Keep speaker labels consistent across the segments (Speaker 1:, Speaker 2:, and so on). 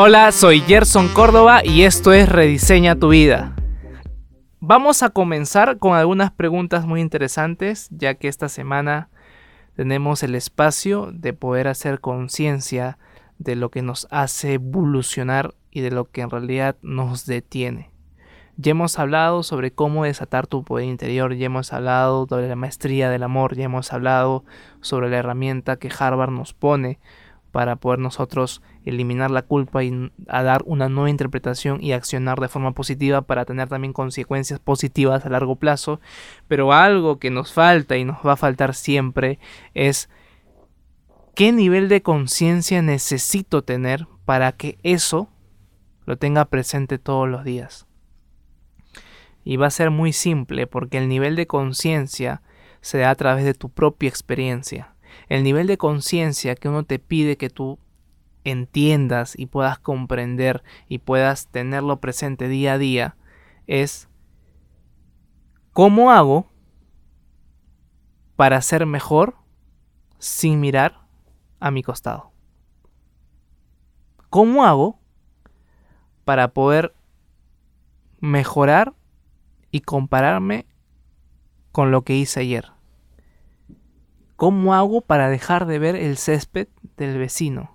Speaker 1: Hola, soy Gerson Córdoba y esto es Rediseña tu vida. Vamos a comenzar con algunas preguntas muy interesantes, ya que esta semana tenemos el espacio de poder hacer conciencia de lo que nos hace evolucionar y de lo que en realidad nos detiene. Ya hemos hablado sobre cómo desatar tu poder interior, ya hemos hablado sobre la maestría del amor, ya hemos hablado sobre la herramienta que Harvard nos pone para poder nosotros eliminar la culpa y dar una nueva interpretación y accionar de forma positiva para tener también consecuencias positivas a largo plazo. Pero algo que nos falta y nos va a faltar siempre es qué nivel de conciencia necesito tener para que eso lo tenga presente todos los días. Y va a ser muy simple porque el nivel de conciencia se da a través de tu propia experiencia el nivel de conciencia que uno te pide que tú entiendas y puedas comprender y puedas tenerlo presente día a día es cómo hago para ser mejor sin mirar a mi costado. ¿Cómo hago para poder mejorar y compararme con lo que hice ayer? ¿Cómo hago para dejar de ver el césped del vecino?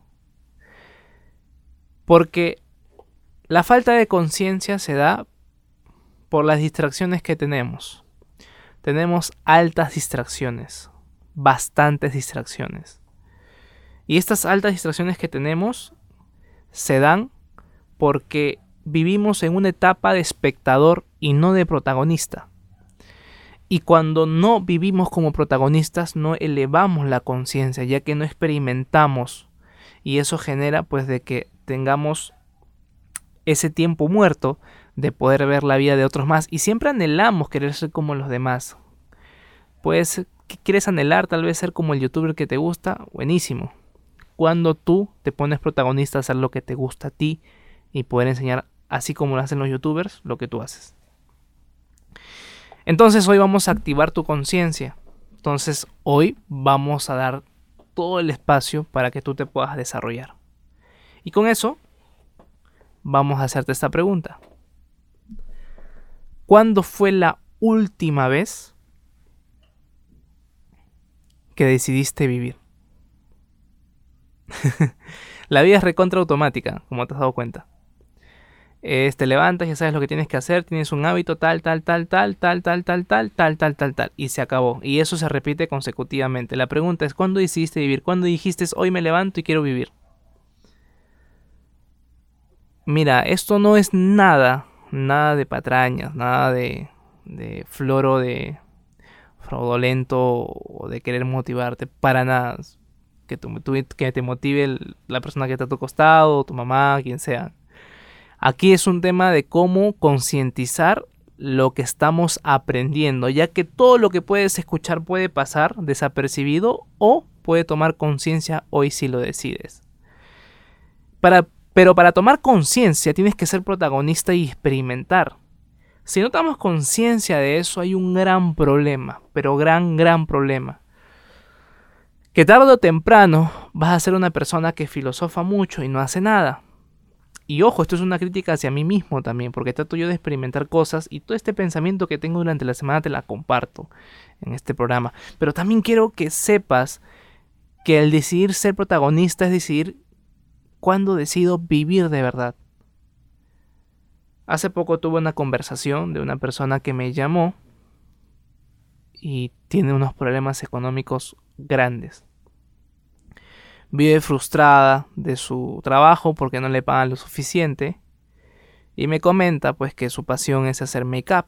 Speaker 1: Porque la falta de conciencia se da por las distracciones que tenemos. Tenemos altas distracciones, bastantes distracciones. Y estas altas distracciones que tenemos se dan porque vivimos en una etapa de espectador y no de protagonista. Y cuando no vivimos como protagonistas, no elevamos la conciencia, ya que no experimentamos. Y eso genera pues de que tengamos ese tiempo muerto de poder ver la vida de otros más. Y siempre anhelamos querer ser como los demás. Pues, ¿quieres anhelar tal vez ser como el youtuber que te gusta? Buenísimo. Cuando tú te pones protagonista a hacer lo que te gusta a ti y poder enseñar, así como lo hacen los youtubers, lo que tú haces. Entonces hoy vamos a activar tu conciencia. Entonces hoy vamos a dar todo el espacio para que tú te puedas desarrollar. Y con eso vamos a hacerte esta pregunta. ¿Cuándo fue la última vez que decidiste vivir? la vida es recontra automática, como te has dado cuenta te levantas, ya sabes lo que tienes que hacer, tienes un hábito tal, tal, tal, tal, tal, tal, tal, tal, tal, tal, tal, tal, y se acabó. Y eso se repite consecutivamente. La pregunta es, ¿cuándo decidiste vivir? ¿Cuándo dijiste, hoy me levanto y quiero vivir? Mira, esto no es nada, nada de patrañas, nada de, de floro de fraudulento o de querer motivarte, para nada. Que, que te motive la persona que está a tu costado, tu mamá, quien sea Aquí es un tema de cómo concientizar lo que estamos aprendiendo, ya que todo lo que puedes escuchar puede pasar desapercibido o puede tomar conciencia hoy si lo decides. Pero para tomar conciencia tienes que ser protagonista y experimentar. Si no tomamos conciencia de eso hay un gran problema, pero gran, gran problema. Que tarde o temprano vas a ser una persona que filosofa mucho y no hace nada. Y ojo, esto es una crítica hacia mí mismo también, porque trato yo de experimentar cosas y todo este pensamiento que tengo durante la semana te la comparto en este programa. Pero también quiero que sepas que el decidir ser protagonista es decidir cuándo decido vivir de verdad. Hace poco tuve una conversación de una persona que me llamó y tiene unos problemas económicos grandes vive frustrada de su trabajo porque no le pagan lo suficiente y me comenta pues que su pasión es hacer make-up.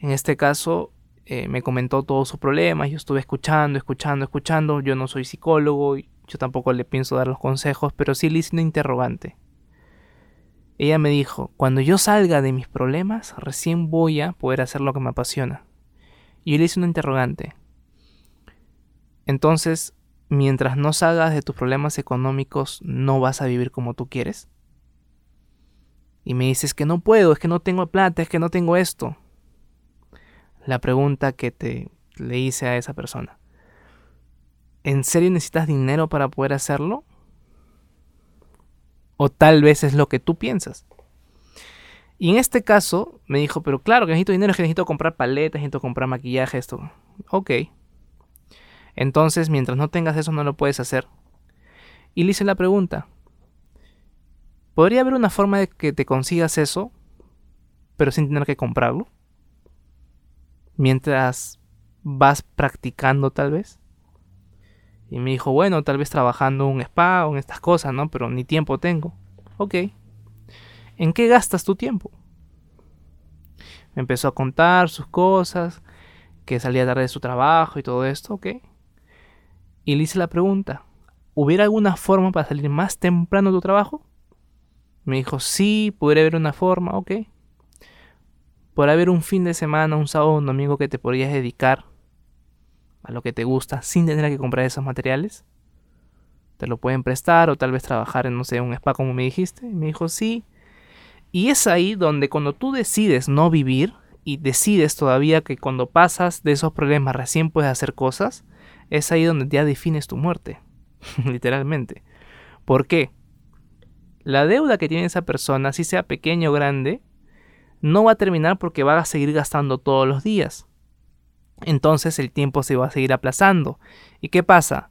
Speaker 1: En este caso eh, me comentó todos sus problemas, yo estuve escuchando, escuchando, escuchando, yo no soy psicólogo, yo tampoco le pienso dar los consejos, pero sí le hice una interrogante. Ella me dijo, cuando yo salga de mis problemas, recién voy a poder hacer lo que me apasiona. Y le hice una interrogante. Entonces, mientras no salgas de tus problemas económicos, no vas a vivir como tú quieres? Y me dices que no puedo, es que no tengo plata, es que no tengo esto. La pregunta que te le hice a esa persona. ¿En serio necesitas dinero para poder hacerlo? O tal vez es lo que tú piensas. Y en este caso me dijo, pero claro que necesito dinero, es que necesito comprar paletas, necesito comprar maquillaje, esto. Ok. Entonces, mientras no tengas eso, no lo puedes hacer. Y le hice la pregunta. ¿Podría haber una forma de que te consigas eso, pero sin tener que comprarlo? Mientras vas practicando tal vez. Y me dijo, bueno, tal vez trabajando un spa o en estas cosas, ¿no? Pero ni tiempo tengo. Ok. ¿En qué gastas tu tiempo? Me empezó a contar sus cosas, que salía tarde de su trabajo y todo esto, ok. Y le hice la pregunta, ¿hubiera alguna forma para salir más temprano de tu trabajo? Me dijo, sí, podría haber una forma, ok. ¿Podría haber un fin de semana, un sábado, un domingo que te podrías dedicar a lo que te gusta sin tener que comprar esos materiales? Te lo pueden prestar o tal vez trabajar en, no sé, un spa como me dijiste. Me dijo, sí, y es ahí donde cuando tú decides no vivir y decides todavía que cuando pasas de esos problemas recién puedes hacer cosas, es ahí donde ya defines tu muerte, literalmente. ¿Por qué? La deuda que tiene esa persona, si sea pequeña o grande, no va a terminar porque va a seguir gastando todos los días. Entonces el tiempo se va a seguir aplazando. ¿Y qué pasa?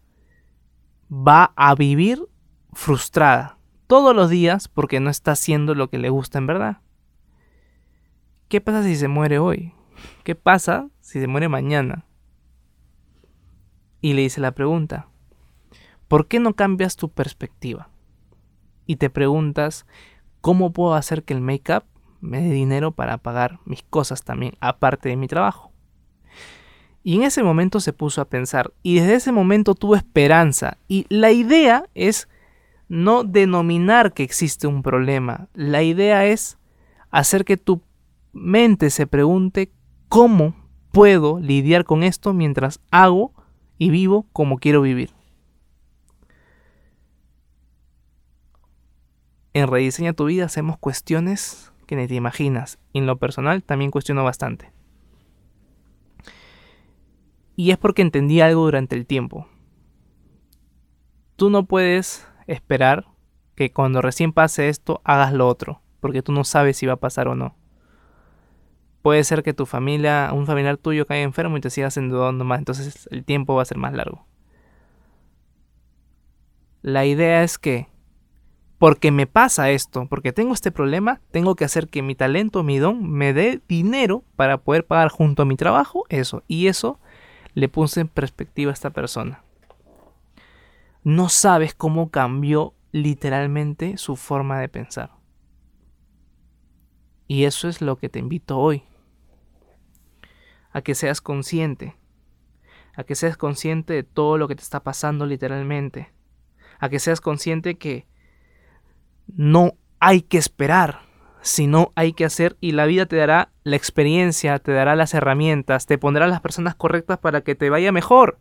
Speaker 1: Va a vivir frustrada, todos los días porque no está haciendo lo que le gusta en verdad. ¿Qué pasa si se muere hoy? ¿Qué pasa si se muere mañana? Y le hice la pregunta, ¿por qué no cambias tu perspectiva? Y te preguntas, ¿cómo puedo hacer que el make-up me dé dinero para pagar mis cosas también, aparte de mi trabajo? Y en ese momento se puso a pensar, y desde ese momento tuvo esperanza, y la idea es no denominar que existe un problema. La idea es hacer que tu mente se pregunte cómo puedo lidiar con esto mientras hago y vivo como quiero vivir. En Rediseña tu vida hacemos cuestiones que ni te imaginas. en lo personal también cuestiono bastante. Y es porque entendí algo durante el tiempo. Tú no puedes esperar que cuando recién pase esto hagas lo otro, porque tú no sabes si va a pasar o no. Puede ser que tu familia, un familiar tuyo caiga enfermo y te sigas endeudando más, entonces el tiempo va a ser más largo. La idea es que, porque me pasa esto, porque tengo este problema, tengo que hacer que mi talento, mi don, me dé dinero para poder pagar junto a mi trabajo eso. Y eso le puse en perspectiva a esta persona no sabes cómo cambió literalmente su forma de pensar. Y eso es lo que te invito hoy. A que seas consciente. A que seas consciente de todo lo que te está pasando literalmente. A que seas consciente que no hay que esperar, sino hay que hacer y la vida te dará la experiencia, te dará las herramientas, te pondrá las personas correctas para que te vaya mejor.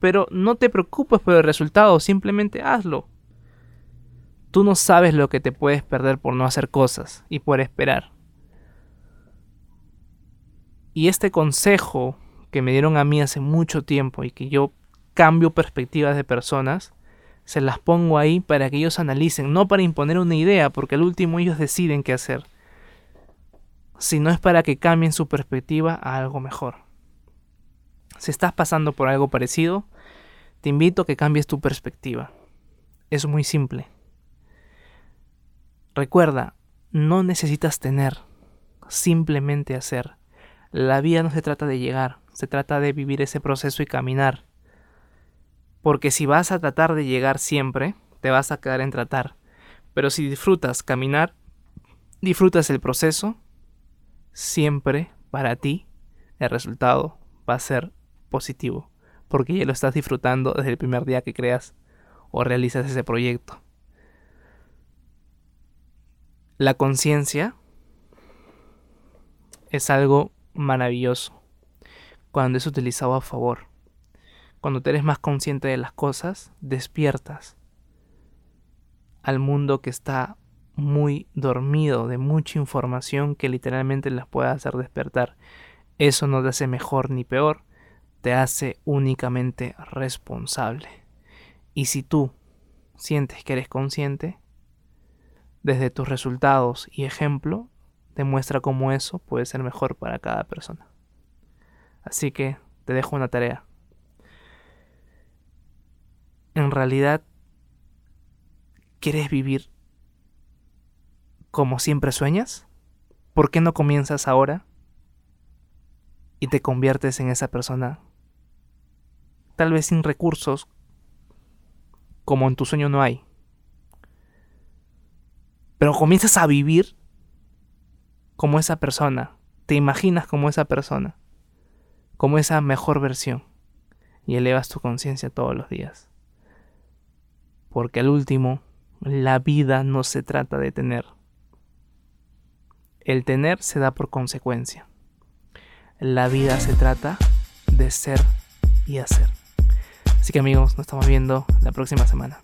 Speaker 1: Pero no te preocupes por el resultado, simplemente hazlo. Tú no sabes lo que te puedes perder por no hacer cosas y por esperar. Y este consejo que me dieron a mí hace mucho tiempo y que yo cambio perspectivas de personas, se las pongo ahí para que ellos analicen, no para imponer una idea, porque al último ellos deciden qué hacer, sino es para que cambien su perspectiva a algo mejor. Si estás pasando por algo parecido, te invito a que cambies tu perspectiva. Es muy simple. Recuerda, no necesitas tener, simplemente hacer. La vida no se trata de llegar, se trata de vivir ese proceso y caminar. Porque si vas a tratar de llegar siempre, te vas a quedar en tratar. Pero si disfrutas caminar, disfrutas el proceso, siempre para ti el resultado va a ser positivo, porque ya lo estás disfrutando desde el primer día que creas o realizas ese proyecto. La conciencia es algo maravilloso cuando es utilizado a favor. Cuando te eres más consciente de las cosas, despiertas al mundo que está muy dormido de mucha información que literalmente las puede hacer despertar. Eso no te hace mejor ni peor, te hace únicamente responsable. Y si tú sientes que eres consciente, desde tus resultados y ejemplo, demuestra cómo eso puede ser mejor para cada persona. Así que te dejo una tarea. En realidad, ¿quieres vivir como siempre sueñas? ¿Por qué no comienzas ahora y te conviertes en esa persona? Tal vez sin recursos, como en tu sueño no hay. Pero comienzas a vivir como esa persona. Te imaginas como esa persona. Como esa mejor versión. Y elevas tu conciencia todos los días. Porque al último, la vida no se trata de tener. El tener se da por consecuencia. La vida se trata de ser y hacer. Así que amigos, nos estamos viendo la próxima semana.